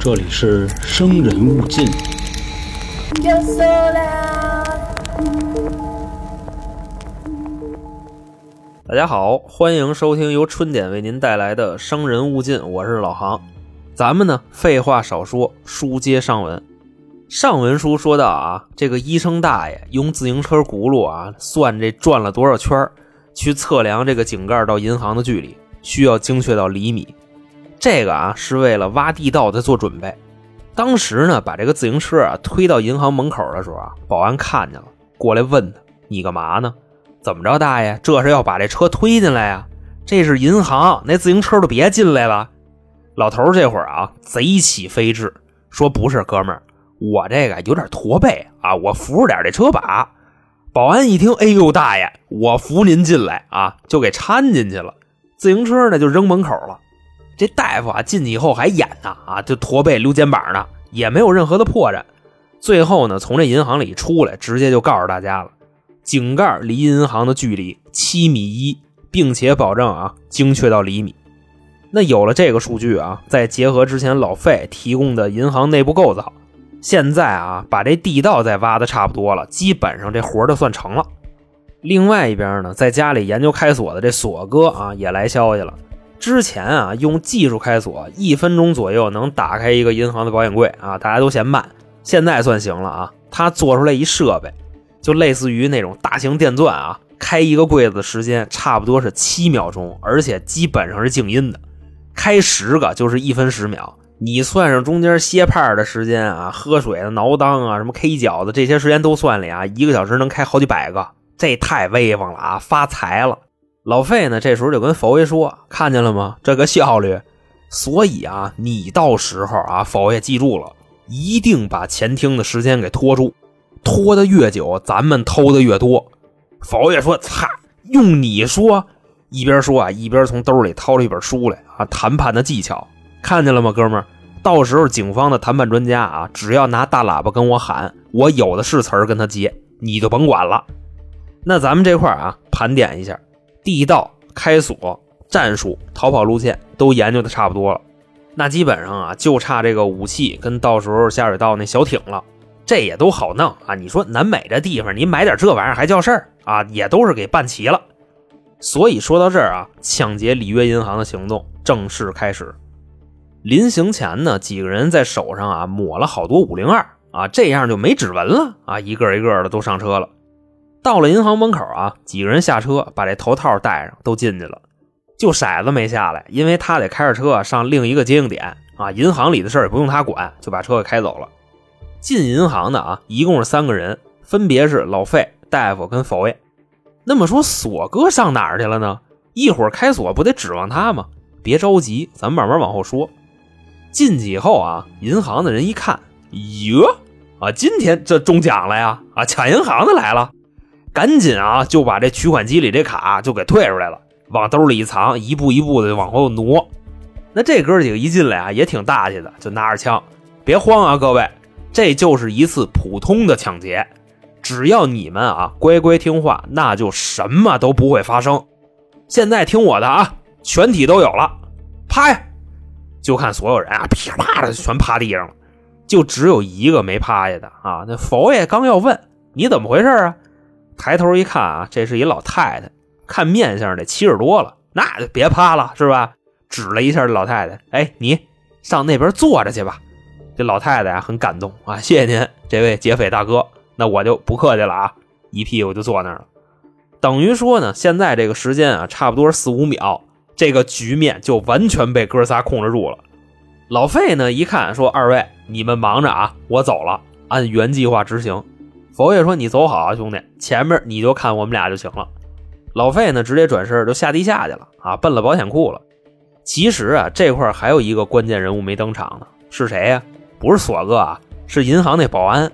这里是生人勿近。大家好，欢迎收听由春点为您带来的《生人勿近》，我是老航。咱们呢，废话少说，书接上文。上文书说到啊，这个医生大爷用自行车轱辘啊，算这转了多少圈儿去测量这个井盖到银行的距离，需要精确到厘米。这个啊，是为了挖地道在做准备。当时呢，把这个自行车啊推到银行门口的时候啊，保安看见了，过来问他：“你干嘛呢？”怎么着，大爷？这是要把这车推进来呀？这是银行，那自行车都别进来了。老头这会儿啊，贼起飞智，说：“不是，哥们儿，我这个有点驼背啊，我扶着点这车把。”保安一听，哎呦，大爷，我扶您进来啊，就给搀进去了。自行车呢，就扔门口了。这大夫啊，进去以后还演呢啊，就驼背溜肩膀呢，也没有任何的破绽。最后呢，从这银行里出来，直接就告诉大家了。井盖离银行的距离七米一，并且保证啊精确到厘米。那有了这个数据啊，再结合之前老费提供的银行内部构造，现在啊把这地道再挖的差不多了，基本上这活儿就算成了。另外一边呢，在家里研究开锁的这锁哥啊也来消息了。之前啊用技术开锁，一分钟左右能打开一个银行的保险柜啊，大家都嫌慢。现在算行了啊，他做出来一设备。就类似于那种大型电钻啊，开一个柜子的时间差不多是七秒钟，而且基本上是静音的。开十个就是一分十秒，你算上中间歇派的时间啊、喝水的、挠裆啊、什么 K 脚的这些时间都算里啊，一个小时能开好几百个，这太威风了啊，发财了！老费呢，这时候就跟佛爷说：“看见了吗？这个效率。所以啊，你到时候啊，佛爷记住了，一定把前厅的时间给拖住。”拖得越久，咱们偷的越多。佛爷说：“擦，用你说。”一边说啊，一边从兜里掏出一本书来啊，谈判的技巧，看见了吗，哥们儿？到时候警方的谈判专家啊，只要拿大喇叭跟我喊，我有的是词儿跟他接，你就甭管了。那咱们这块啊，盘点一下，地道、开锁、战术、逃跑路线都研究的差不多了。那基本上啊，就差这个武器跟到时候下水道那小艇了。这也都好弄啊！你说南美这地方，你买点这玩意儿还叫事儿啊？也都是给办齐了。所以说到这儿啊，抢劫里约银行的行动正式开始。临行前呢，几个人在手上啊抹了好多五零二啊，这样就没指纹了啊！一个一个的都上车了。到了银行门口啊，几个人下车，把这头套戴上，都进去了。就骰子没下来，因为他得开着车上另一个接应点啊。银行里的事儿也不用他管，就把车给开走了。进银行的啊，一共是三个人，分别是老费、大夫跟佛爷。那么说锁哥上哪儿去了呢？一会儿开锁不得指望他吗？别着急，咱慢慢往后说。进去以后啊，银行的人一看，哟啊，今天这中奖了呀！啊，抢银行的来了，赶紧啊就把这取款机里这卡就给退出来了，往兜里一藏，一步一步的往后挪。那这哥几个一进来啊，也挺大气的，就拿着枪，别慌啊，各位。这就是一次普通的抢劫，只要你们啊乖乖听话，那就什么都不会发生。现在听我的啊，全体都有了，拍！就看所有人啊噼啪的全趴地上了，就只有一个没趴下的啊。那佛爷刚要问你怎么回事啊，抬头一看啊，这是一老太太，看面相得七十多了，那就别趴了是吧？指了一下这老太太，哎，你上那边坐着去吧。这老太太呀很感动啊，谢谢您这位劫匪大哥，那我就不客气了啊，一屁股就坐那儿了。等于说呢，现在这个时间啊，差不多四五秒，这个局面就完全被哥仨控制住了。老费呢一看说：“二位你们忙着啊，我走了，按原计划执行。”佛爷说：“你走好啊，兄弟，前面你就看我们俩就行了。”老费呢直接转身就下地下去了啊，奔了保险库了。其实啊，这块还有一个关键人物没登场呢，是谁呀？不是锁哥啊，是银行那保安。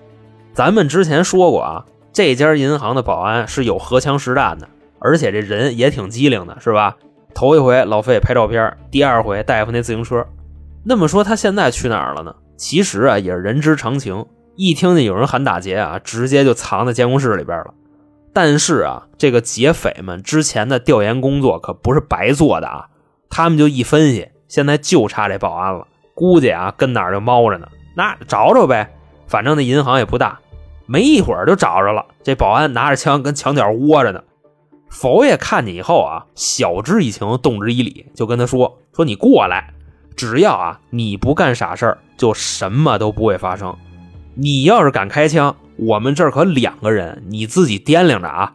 咱们之前说过啊，这家银行的保安是有荷枪实弹的，而且这人也挺机灵的，是吧？头一回老费拍照片，第二回大夫那自行车。那么说他现在去哪儿了呢？其实啊，也是人之常情。一听见有人喊打劫啊，直接就藏在监控室里边了。但是啊，这个劫匪们之前的调研工作可不是白做的啊。他们就一分析，现在就差这保安了。估计啊跟哪儿就猫着呢。那找找呗，反正那银行也不大，没一会儿就找着了。这保安拿着枪跟墙角窝着呢。佛爷看见以后啊，晓之以情，动之以理，就跟他说：“说你过来，只要啊你不干傻事儿，就什么都不会发生。你要是敢开枪，我们这儿可两个人，你自己掂量着啊。”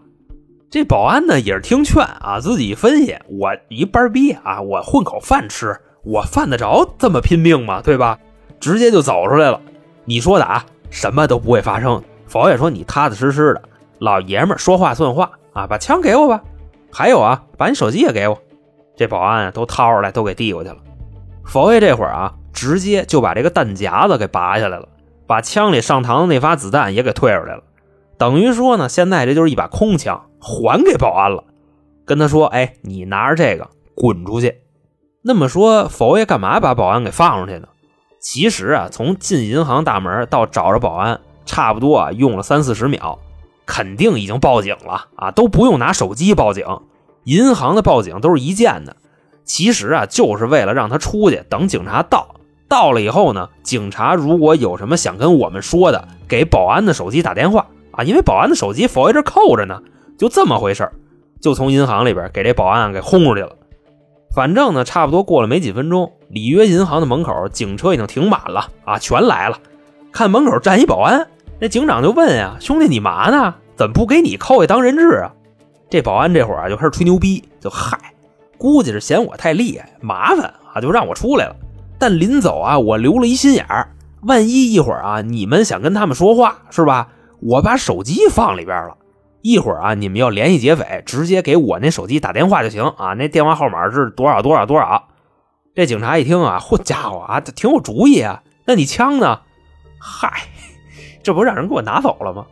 这保安呢也是听劝啊，自己分析：我一班逼啊，我混口饭吃，我犯得着这么拼命吗？对吧？直接就走出来了。你说的啊，什么都不会发生。佛爷说：“你踏踏实实的，老爷们说话算话。”啊，把枪给我吧，还有啊，把你手机也给我。这保安都掏出来，都给递过去了。佛爷这会儿啊，直接就把这个弹夹子给拔下来了，把枪里上膛的那发子弹也给退出来了。等于说呢，现在这就是一把空枪，还给保安了，跟他说：“哎，你拿着这个滚出去。”那么说，佛爷干嘛把保安给放出去呢？其实啊，从进银行大门到找着保安，差不多啊，用了三四十秒。肯定已经报警了啊，都不用拿手机报警，银行的报警都是一键的。其实啊，就是为了让他出去，等警察到。到了以后呢，警察如果有什么想跟我们说的，给保安的手机打电话啊，因为保安的手机佛爷这扣着呢，就这么回事就从银行里边给这保安给轰出去了。反正呢，差不多过了没几分钟，里约银行的门口警车已经停满了啊，全来了。看门口站一保安。那警长就问呀：“兄弟，你嘛呢？怎么不给你扣下当人质啊？”这保安这会儿啊就开始吹牛逼，就嗨，估计是嫌我太厉害，麻烦啊，就让我出来了。但临走啊，我留了一心眼儿，万一一会儿啊你们想跟他们说话是吧？我把手机放里边了，一会儿啊你们要联系劫匪，直接给我那手机打电话就行啊。那电话号码是多少多少多少？这警察一听啊，嚯家伙啊，这挺有主意啊。那你枪呢？嗨。这不让人给我拿走了吗？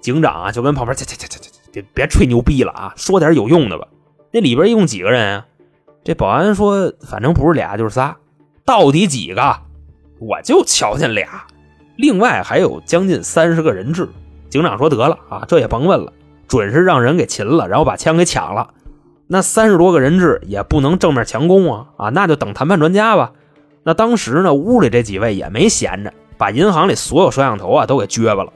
警长啊，就跟旁边，切切切切切，别别吹牛逼了啊，说点有用的吧。那里边一共几个人啊？这保安说，反正不是俩就是仨，到底几个？我就瞧见俩，另外还有将近三十个人质。警长说得了啊，这也甭问了，准是让人给擒了，然后把枪给抢了。那三十多个人质也不能正面强攻啊啊，那就等谈判专家吧。那当时呢，屋里这几位也没闲着。把银行里所有摄像头啊都给撅巴了。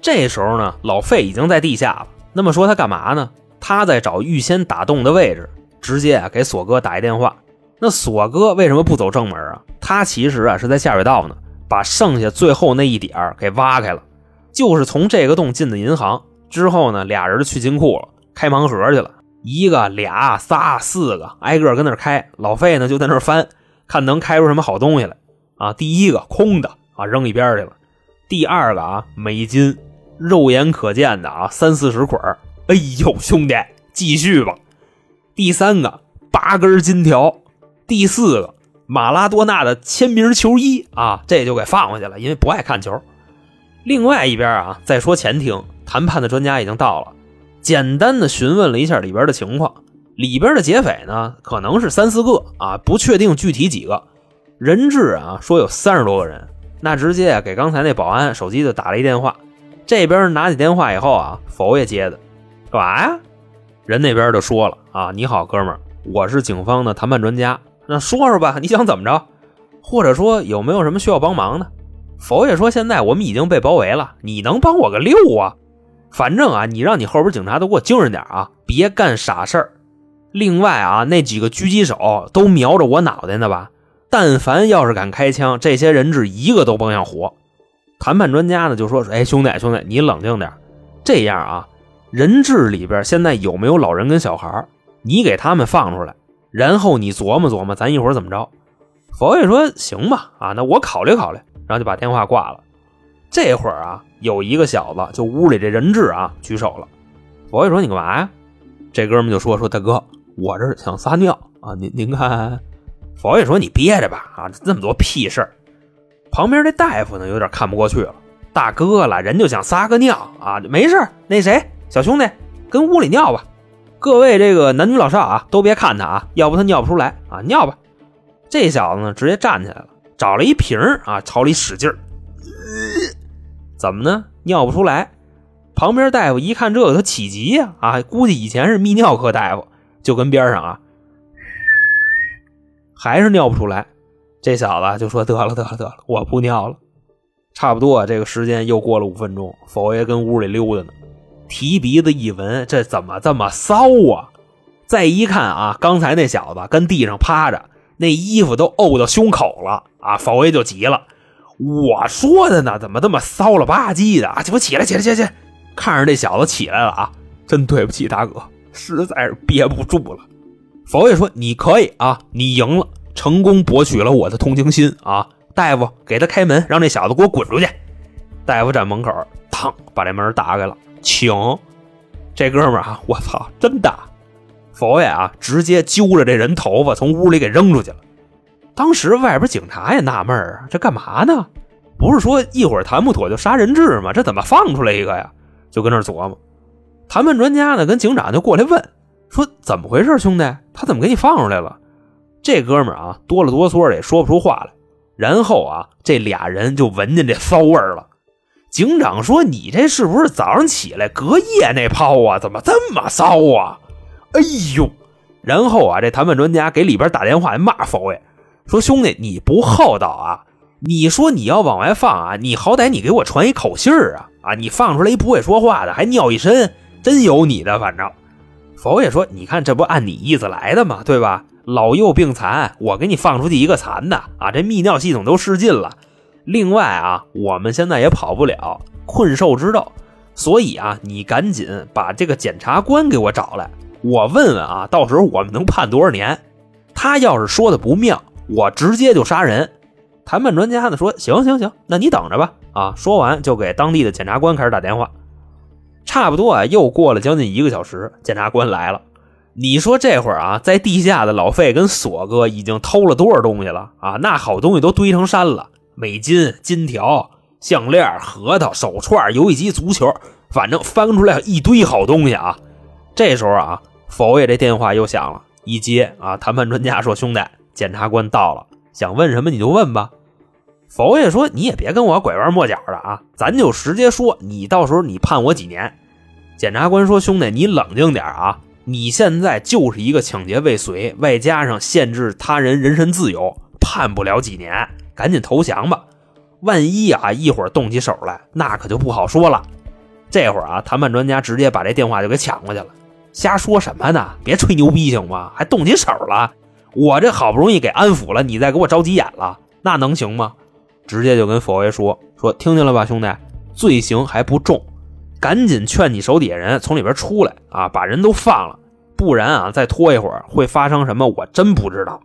这时候呢，老费已经在地下了。那么说他干嘛呢？他在找预先打洞的位置，直接啊给锁哥打一电话。那锁哥为什么不走正门啊？他其实啊是在下水道呢，把剩下最后那一点给挖开了，就是从这个洞进的银行。之后呢，俩人去金库了，开盲盒去了，一个、俩、仨、四个，挨个跟那开。老费呢就在那翻，看能开出什么好东西来啊。第一个空的。啊，扔一边去了。第二个啊，美金，肉眼可见的啊，三四十捆哎呦，兄弟，继续吧。第三个，八根金条。第四个，马拉多纳的签名球衣啊，这就给放回去了，因为不爱看球。另外一边啊，再说前厅，谈判的专家已经到了，简单的询问了一下里边的情况。里边的劫匪呢，可能是三四个啊，不确定具体几个。人质啊，说有三十多个人。那直接给刚才那保安手机就打了一电话，这边拿起电话以后啊，佛爷接的，干嘛呀？人那边就说了啊，你好，哥们儿，我是警方的谈判专家，那说说吧，你想怎么着？或者说有没有什么需要帮忙的？佛爷说，现在我们已经被包围了，你能帮我个六啊？反正啊，你让你后边警察都给我精神点啊，别干傻事儿。另外啊，那几个狙击手都瞄着我脑袋呢吧？但凡要是敢开枪，这些人质一个都甭想活。谈判专家呢就说：“哎，兄弟，兄弟，你冷静点。这样啊，人质里边现在有没有老人跟小孩？你给他们放出来，然后你琢磨琢磨，咱一会儿怎么着？”佛爷说：“行吧，啊，那我考虑考虑。”然后就把电话挂了。这会儿啊，有一个小子就屋里这人质啊举手了。佛爷说：“你干嘛呀？”这哥们就说：“说大哥，我这想撒尿啊，您您看。”佛爷说：“你憋着吧，啊，这么多屁事儿。”旁边这大夫呢，有点看不过去了。大哥了，人就想撒个尿啊，没事那谁，小兄弟，跟屋里尿吧。各位这个男女老少啊，都别看他啊，要不他尿不出来啊，尿吧。这小子呢，直接站起来了，找了一瓶啊，朝里使劲儿。怎么呢？尿不出来。旁边大夫一看这个，他起急呀，啊，估计以前是泌尿科大夫，就跟边上啊。还是尿不出来，这小子就说：“得了，得了，得了，我不尿了。”差不多啊这个时间又过了五分钟，佛爷跟屋里溜达呢，提鼻子一闻，这怎么这么骚啊？再一看啊，刚才那小子跟地上趴着，那衣服都沤到胸口了啊！佛爷就急了：“我说的呢，怎么这么骚了吧唧的啊？这不起来，起来，起来！”看着这小子起来了啊，真对不起大哥，实在是憋不住了。佛爷说：“你可以啊，你赢了。”成功博取了我的同情心啊！大夫，给他开门，让这小子给我滚出去。大夫站门口，嘡，把这门打开了，请。这哥们儿啊，我操，真的！佛爷啊，直接揪着这人头发从屋里给扔出去了。当时外边警察也纳闷啊，这干嘛呢？不是说一会儿谈不妥就杀人质吗？这怎么放出来一个呀？就跟那琢磨。谈判专家呢，跟警长就过来问，说怎么回事，兄弟？他怎么给你放出来了？这哥们儿啊，哆了哆嗦的也说不出话来。然后啊，这俩人 就闻见这骚味儿了。警长说：“你这是不是早上起来隔夜那泡啊？怎么这么骚啊？”哎呦！然后啊，这谈判专家给里边打电话骂佛爷，说：“兄弟，你不厚道啊！你说你要往外放啊，你好歹你给我传一口信儿啊！啊，你放出来一不会说话的，还尿一身，真有你的！反正。”佛爷说：“你看，这不按你意思来的吗？对吧？”老幼病残，我给你放出去一个残的啊！这泌尿系统都失禁了。另外啊，我们现在也跑不了，困兽之斗，所以啊，你赶紧把这个检察官给我找来，我问问啊，到时候我们能判多少年？他要是说的不妙，我直接就杀人。谈判专家呢说：行行行，那你等着吧。啊，说完就给当地的检察官开始打电话。差不多啊，又过了将近一个小时，检察官来了。你说这会儿啊，在地下的老费跟锁哥已经偷了多少东西了啊？那好东西都堆成山了，美金、金条、项链、核桃、手串、游戏机、足球，反正翻出来一堆好东西啊。这时候啊，佛爷这电话又响了，一接啊，谈判专家说：“兄弟，检察官到了，想问什么你就问吧。”佛爷说：“你也别跟我拐弯抹角的啊，咱就直接说，你到时候你判我几年？”检察官说：“兄弟，你冷静点啊。”你现在就是一个抢劫未遂，外加上限制他人人身自由，判不了几年，赶紧投降吧。万一啊一会儿动起手来，那可就不好说了。这会儿啊，谈判专家直接把这电话就给抢过去了。瞎说什么呢？别吹牛逼行吗？还动起手了？我这好不容易给安抚了，你再给我着急眼了，那能行吗？直接就跟佛爷说说，听见了吧，兄弟，罪行还不重。赶紧劝你手底下人从里边出来啊，把人都放了，不然啊，再拖一会儿会发生什么，我真不知道。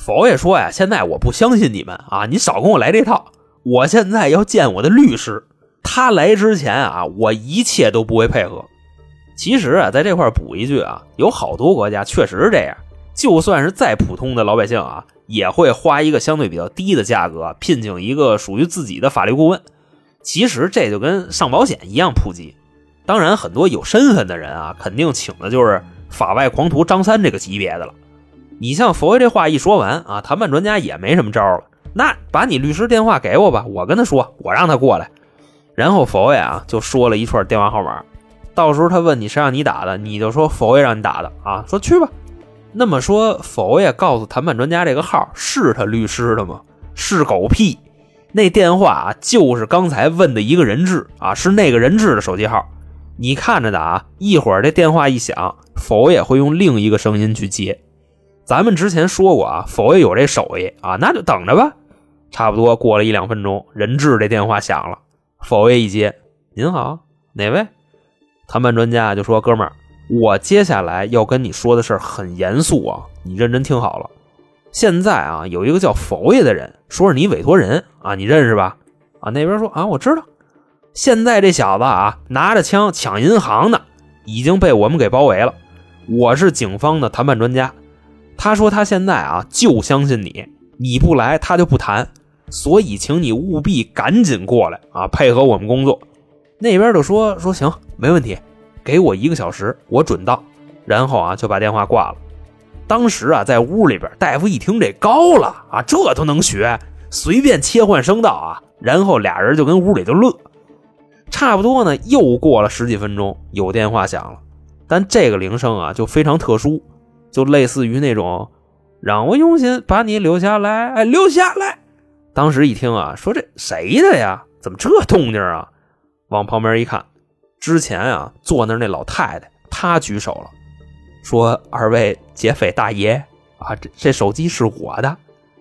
佛爷说呀，现在我不相信你们啊，你少跟我来这套。我现在要见我的律师，他来之前啊，我一切都不会配合。其实啊，在这块补一句啊，有好多国家确实是这样，就算是再普通的老百姓啊，也会花一个相对比较低的价格聘请一个属于自己的法律顾问。其实这就跟上保险一样普及，当然很多有身份的人啊，肯定请的就是法外狂徒张三这个级别的了。你像佛爷这话一说完啊，谈判专家也没什么招了，那把你律师电话给我吧，我跟他说，我让他过来。然后佛爷啊就说了一串电话号码，到时候他问你谁让你打的，你就说佛爷让你打的啊，说去吧。那么说佛爷告诉谈判专家这个号是他律师的吗？是狗屁。那电话啊，就是刚才问的一个人质啊，是那个人质的手机号。你看着的啊，一会儿这电话一响，佛爷会用另一个声音去接。咱们之前说过啊，佛爷有这手艺啊，那就等着吧。差不多过了一两分钟，人质这电话响了，佛爷一接：“您好，哪位？”谈判专家就说：“哥们儿，我接下来要跟你说的事很严肃啊，你认真听好了。”现在啊，有一个叫佛爷的人，说是你委托人啊，你认识吧？啊，那边说啊，我知道。现在这小子啊，拿着枪抢银行呢，已经被我们给包围了。我是警方的谈判专家，他说他现在啊就相信你，你不来他就不谈，所以请你务必赶紧过来啊，配合我们工作。那边就说说行，没问题，给我一个小时，我准到。然后啊，就把电话挂了。当时啊，在屋里边，大夫一听这高了啊，这都能学，随便切换声道啊，然后俩人就跟屋里就乐。差不多呢，又过了十几分钟，有电话响了，但这个铃声啊，就非常特殊，就类似于那种让我用心把你留下来，哎，留下来。当时一听啊，说这谁的呀？怎么这动静啊？往旁边一看，之前啊坐那那老太太，她举手了，说：“二位劫匪大爷啊，这这手机是我的，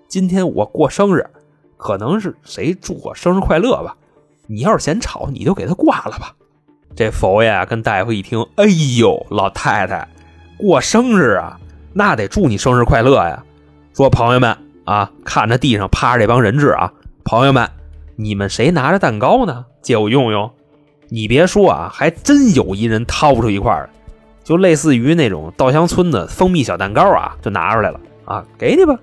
今天我过生日，可能是谁祝我生日快乐吧？你要是嫌吵，你就给他挂了吧。”这佛爷跟大夫一听，哎呦，老太太过生日啊，那得祝你生日快乐呀！说朋友们啊，看着地上趴着这帮人质啊，朋友们，你们谁拿着蛋糕呢？借我用用。你别说啊，还真有一人掏出一块儿，就类似于那种稻香村的蜂蜜小蛋糕啊，就拿出来了啊，给你吧。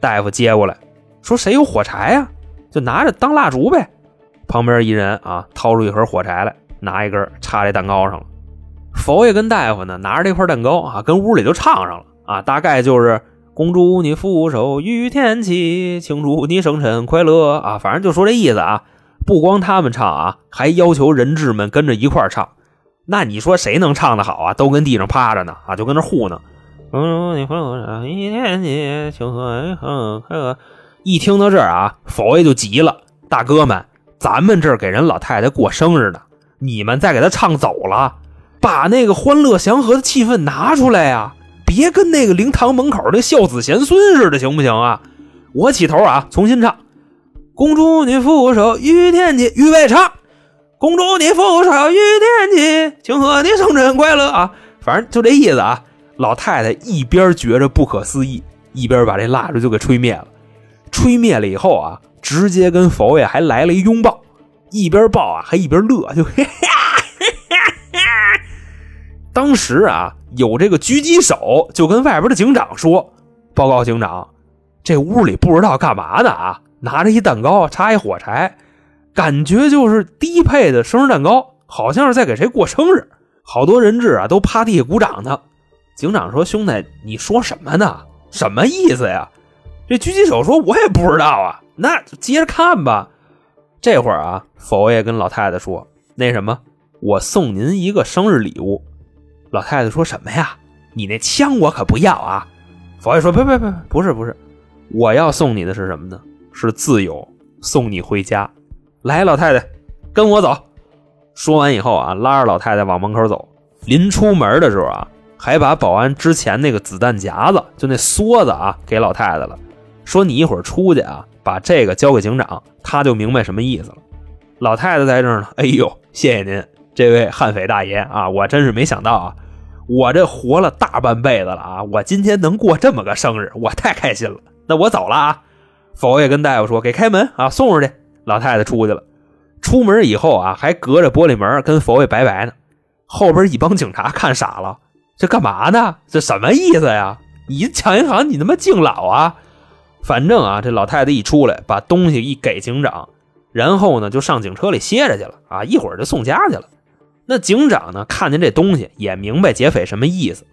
大夫接过来，说谁有火柴呀？就拿着当蜡烛呗。旁边一人啊，掏出一盒火柴来，拿一根插在蛋糕上了。佛爷跟大夫呢，拿着这块蛋糕啊，跟屋里就唱上了啊，大概就是“恭祝你福寿与天齐，庆祝你生辰快乐”啊，反正就说这意思啊。不光他们唱啊，还要求人质们跟着一块唱。那你说谁能唱得好啊？都跟地上趴着呢啊，就跟那糊弄。一听到这儿啊，佛爷就急了：“大哥们，咱们这儿给人老太太过生日呢，你们再给她唱走了，把那个欢乐祥和的气氛拿出来呀！别跟那个灵堂门口那孝子贤孙似的，行不行啊？我起头啊，重新唱。”恭祝你福寿与天齐，预备唱。恭祝你福寿与天齐，庆贺你生辰快乐啊！反正就这意思啊。老太太一边觉着不可思议，一边把这蜡烛就给吹灭了。吹灭了以后啊，直接跟佛爷还来了一拥抱，一边抱啊还一边乐，就嘿哈哈。当时啊，有这个狙击手就跟外边的警长说：“报告警长，这屋里不知道干嘛呢啊！”拿着一蛋糕，插一火柴，感觉就是低配的生日蛋糕，好像是在给谁过生日。好多人质啊都趴地下鼓掌呢。警长说：“兄弟，你说什么呢？什么意思呀？”这狙击手说：“我也不知道啊。”那就接着看吧。这会儿啊，佛爷跟老太太说：“那什么，我送您一个生日礼物。”老太太说什么呀？你那枪我可不要啊！佛爷说：“别别别，不是不是，我要送你的是什么呢？”是自由，送你回家。来，老太太，跟我走。说完以后啊，拉着老太太往门口走。临出门的时候啊，还把保安之前那个子弹夹子，就那梭子啊，给老太太了。说你一会儿出去啊，把这个交给警长，他就明白什么意思了。老太太在这儿呢。哎呦，谢谢您，这位悍匪大爷啊，我真是没想到啊，我这活了大半辈子了啊，我今天能过这么个生日，我太开心了。那我走了啊。佛爷跟大夫说：“给开门啊，送出去。”老太太出去了。出门以后啊，还隔着玻璃门跟佛爷拜拜呢。后边一帮警察看傻了，这干嘛呢？这什么意思呀？你抢银行，你他妈敬老啊？反正啊，这老太太一出来，把东西一给警长，然后呢就上警车里歇着去了啊，一会儿就送家去了。那警长呢，看见这东西也明白劫匪什么意思，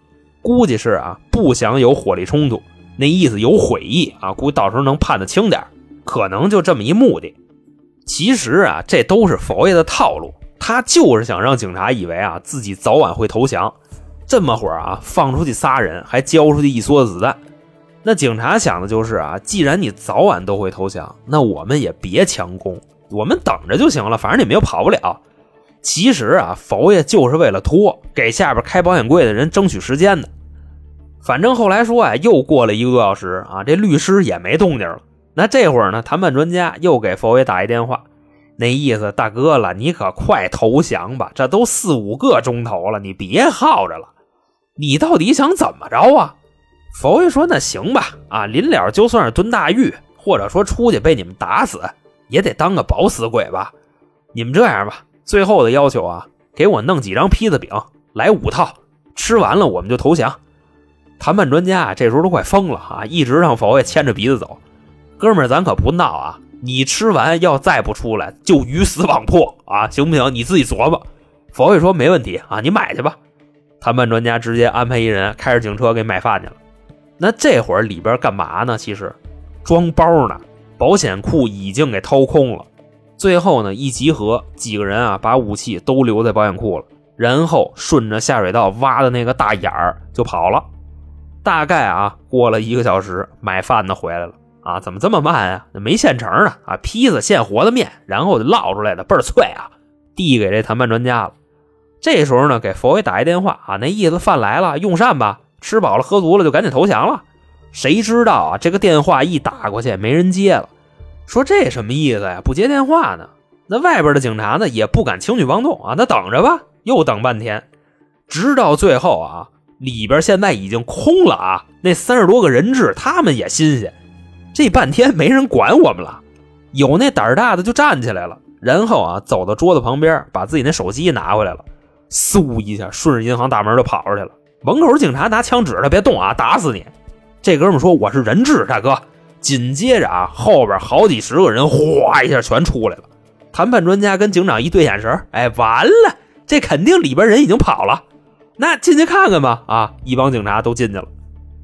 估计是啊不想有火力冲突。那意思有悔意啊，估计到时候能判得轻点可能就这么一目的。其实啊，这都是佛爷的套路，他就是想让警察以为啊自己早晚会投降。这么会儿啊，放出去仨人，还交出去一梭子子弹。那警察想的就是啊，既然你早晚都会投降，那我们也别强攻，我们等着就行了，反正你们又跑不了。其实啊，佛爷就是为了拖，给下边开保险柜的人争取时间的。反正后来说啊，又过了一个多小时啊，这律师也没动静了。那这会儿呢，谈判专家又给佛爷打一电话，那意思，大哥了，你可快投降吧，这都四五个钟头了，你别耗着了。你到底想怎么着啊？佛爷说：“那行吧，啊，临了就算是蹲大狱，或者说出去被你们打死，也得当个饱死鬼吧。你们这样吧，最后的要求啊，给我弄几张披萨饼，来五套，吃完了我们就投降。”谈判专家啊，这时候都快疯了啊！一直让佛爷牵着鼻子走。哥们儿，咱可不闹啊！你吃完要再不出来，就鱼死网破啊！行不行？你自己琢磨。佛爷说没问题啊，你买去吧。谈判专家直接安排一人开着警车给买饭去了。那这会儿里边干嘛呢？其实装包呢。保险库已经给掏空了。最后呢，一集合，几个人啊，把武器都留在保险库了，然后顺着下水道挖的那个大眼儿就跑了。大概啊，过了一个小时，买饭的回来了啊，怎么这么慢啊？没现成的啊，坯子现和的面，然后就烙出来的，倍儿脆啊，递给这谈判专家了。这时候呢，给佛爷打一电话啊，那意思饭来了，用膳吧，吃饱了喝足了就赶紧投降了。谁知道啊，这个电话一打过去，没人接了。说这什么意思呀？不接电话呢？那外边的警察呢，也不敢轻举妄动啊，那等着吧，又等半天，直到最后啊。里边现在已经空了啊！那三十多个人质，他们也新鲜。这半天没人管我们了，有那胆儿大的就站起来了，然后啊，走到桌子旁边，把自己那手机拿回来了，嗖一下顺着银行大门就跑出去了。门口警察拿枪指他：“别动啊，打死你！”这哥们说：“我是人质，大哥。”紧接着啊，后边好几十个人哗一下全出来了。谈判专家跟警长一对眼神，哎，完了，这肯定里边人已经跑了。那进去看看吧！啊，一帮警察都进去了。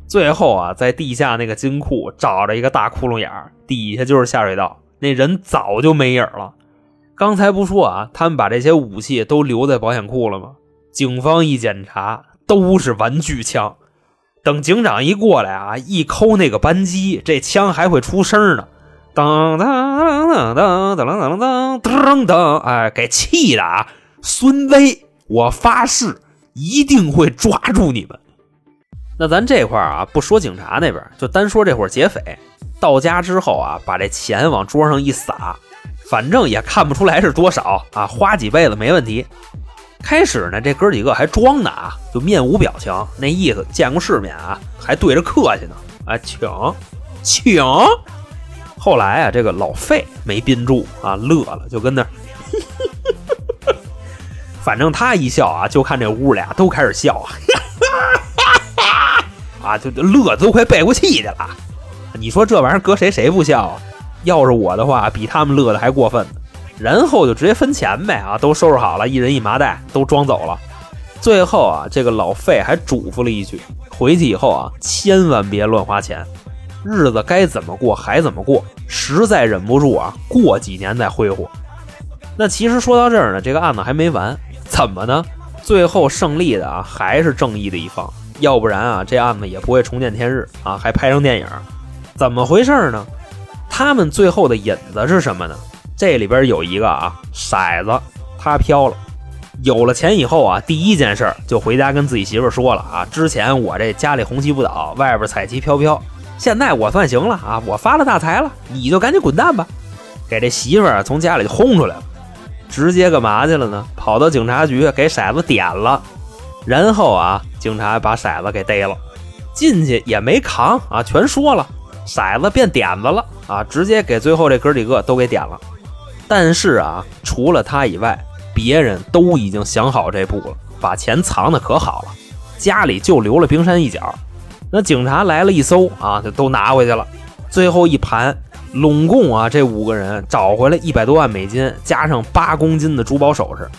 最后啊，在地下那个金库找着一个大窟窿眼儿，底下就是下水道。那人早就没影了。刚才不说啊，他们把这些武器都留在保险库了吗？警方一检查，都是玩具枪。等警长一过来啊，一抠那个扳机，这枪还会出声呢。噔噔噔噔噔噔噔噔噔噔！哎，给气的啊！孙威，我发誓。一定会抓住你们。那咱这块啊，不说警察那边，就单说这伙劫匪。到家之后啊，把这钱往桌上一撒，反正也看不出来是多少啊，花几辈子没问题。开始呢，这哥几个还装呢啊，就面无表情，那意思见过世面啊，还对着客气呢。啊，请，请。后来啊，这个老费没憋住啊，乐了，就跟那。反正他一笑啊，就看这屋俩都开始笑啊，啊，就乐都快背过气去了。你说这玩意儿搁谁谁不笑啊？要是我的话，比他们乐的还过分呢。然后就直接分钱呗啊，都收拾好了，一人一麻袋，都装走了。最后啊，这个老费还嘱咐了一句：回去以后啊，千万别乱花钱，日子该怎么过还怎么过。实在忍不住啊，过几年再挥霍。那其实说到这儿呢，这个案子还没完。怎么呢？最后胜利的啊，还是正义的一方，要不然啊，这案子也不会重见天日啊，还拍成电影。怎么回事呢？他们最后的引子是什么呢？这里边有一个啊，骰子他飘了，有了钱以后啊，第一件事就回家跟自己媳妇说了啊，之前我这家里红旗不倒，外边彩旗飘飘，现在我算行了啊，我发了大财了，你就赶紧滚蛋吧，给这媳妇儿从家里就轰出来了。直接干嘛去了呢？跑到警察局给骰子点了，然后啊，警察把骰子给逮了，进去也没扛啊，全说了，骰子变点子了啊，直接给最后这哥几个都给点了。但是啊，除了他以外，别人都已经想好这步了，把钱藏的可好了，家里就留了冰山一角。那警察来了一搜啊，就都拿回去了，最后一盘。拢共啊，这五个人找回来一百多万美金，加上八公斤的珠宝首饰，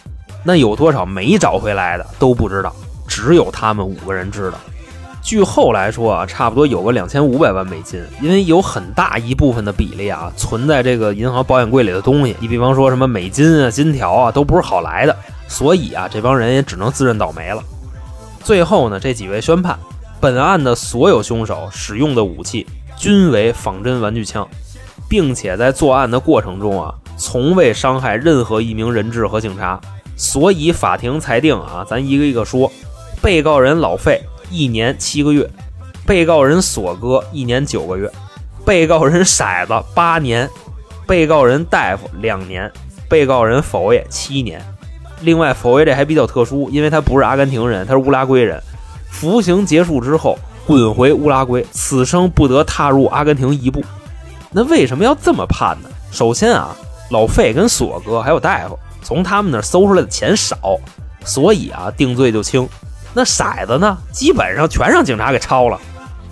那有多少没找回来的都不知道，只有他们五个人知道。据后来说啊，差不多有个两千五百万美金，因为有很大一部分的比例啊存在这个银行保险柜里的东西，你比方说什么美金啊、金条啊，都不是好来的，所以啊，这帮人也只能自认倒霉了。最后呢，这几位宣判，本案的所有凶手使用的武器均为仿真玩具枪。并且在作案的过程中啊，从未伤害任何一名人质和警察，所以法庭裁定啊，咱一个一个说，被告人老费一年七个月，被告人锁哥一年九个月，被告人骰子八年，被告人大夫两年，被告人佛爷七年。另外，佛爷这还比较特殊，因为他不是阿根廷人，他是乌拉圭人，服刑结束之后滚回乌拉圭，此生不得踏入阿根廷一步。那为什么要这么判呢？首先啊，老费跟锁哥还有大夫从他们那搜出来的钱少，所以啊定罪就轻。那骰子呢，基本上全让警察给抄了，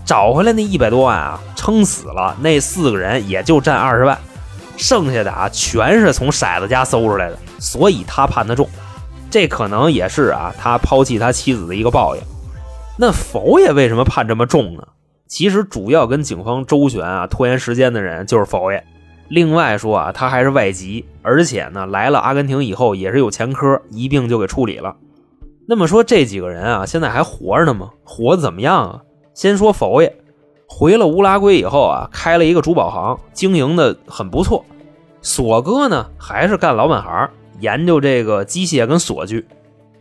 找回来那一百多万啊，撑死了那四个人也就占二十万，剩下的啊全是从骰子家搜出来的，所以他判的重。这可能也是啊他抛弃他妻子的一个报应。那佛爷为什么判这么重呢？其实主要跟警方周旋啊、拖延时间的人就是佛爷。另外说啊，他还是外籍，而且呢来了阿根廷以后也是有前科，一并就给处理了。那么说这几个人啊，现在还活着呢吗？活得怎么样啊？先说佛爷，回了乌拉圭以后啊，开了一个珠宝行，经营的很不错。锁哥呢，还是干老本行，研究这个机械跟锁具。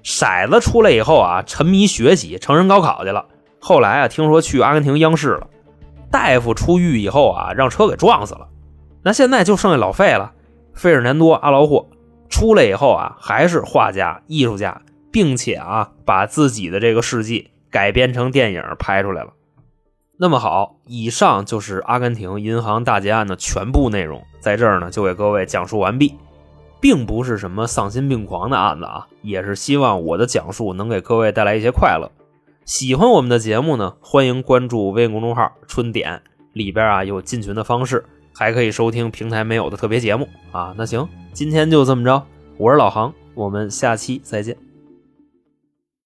骰子出来以后啊，沉迷学习，成人高考去了。后来啊，听说去阿根廷央视了。大夫出狱以后啊，让车给撞死了。那现在就剩下老费了，费尔南多·阿劳霍出来以后啊，还是画家、艺术家，并且啊，把自己的这个事迹改编成电影拍出来了。那么好，以上就是阿根廷银行大劫案的全部内容，在这儿呢就给各位讲述完毕，并不是什么丧心病狂的案子啊，也是希望我的讲述能给各位带来一些快乐。喜欢我们的节目呢，欢迎关注微信公众号“春点”，里边啊有进群的方式，还可以收听平台没有的特别节目啊。那行，今天就这么着，我是老航，我们下期再见。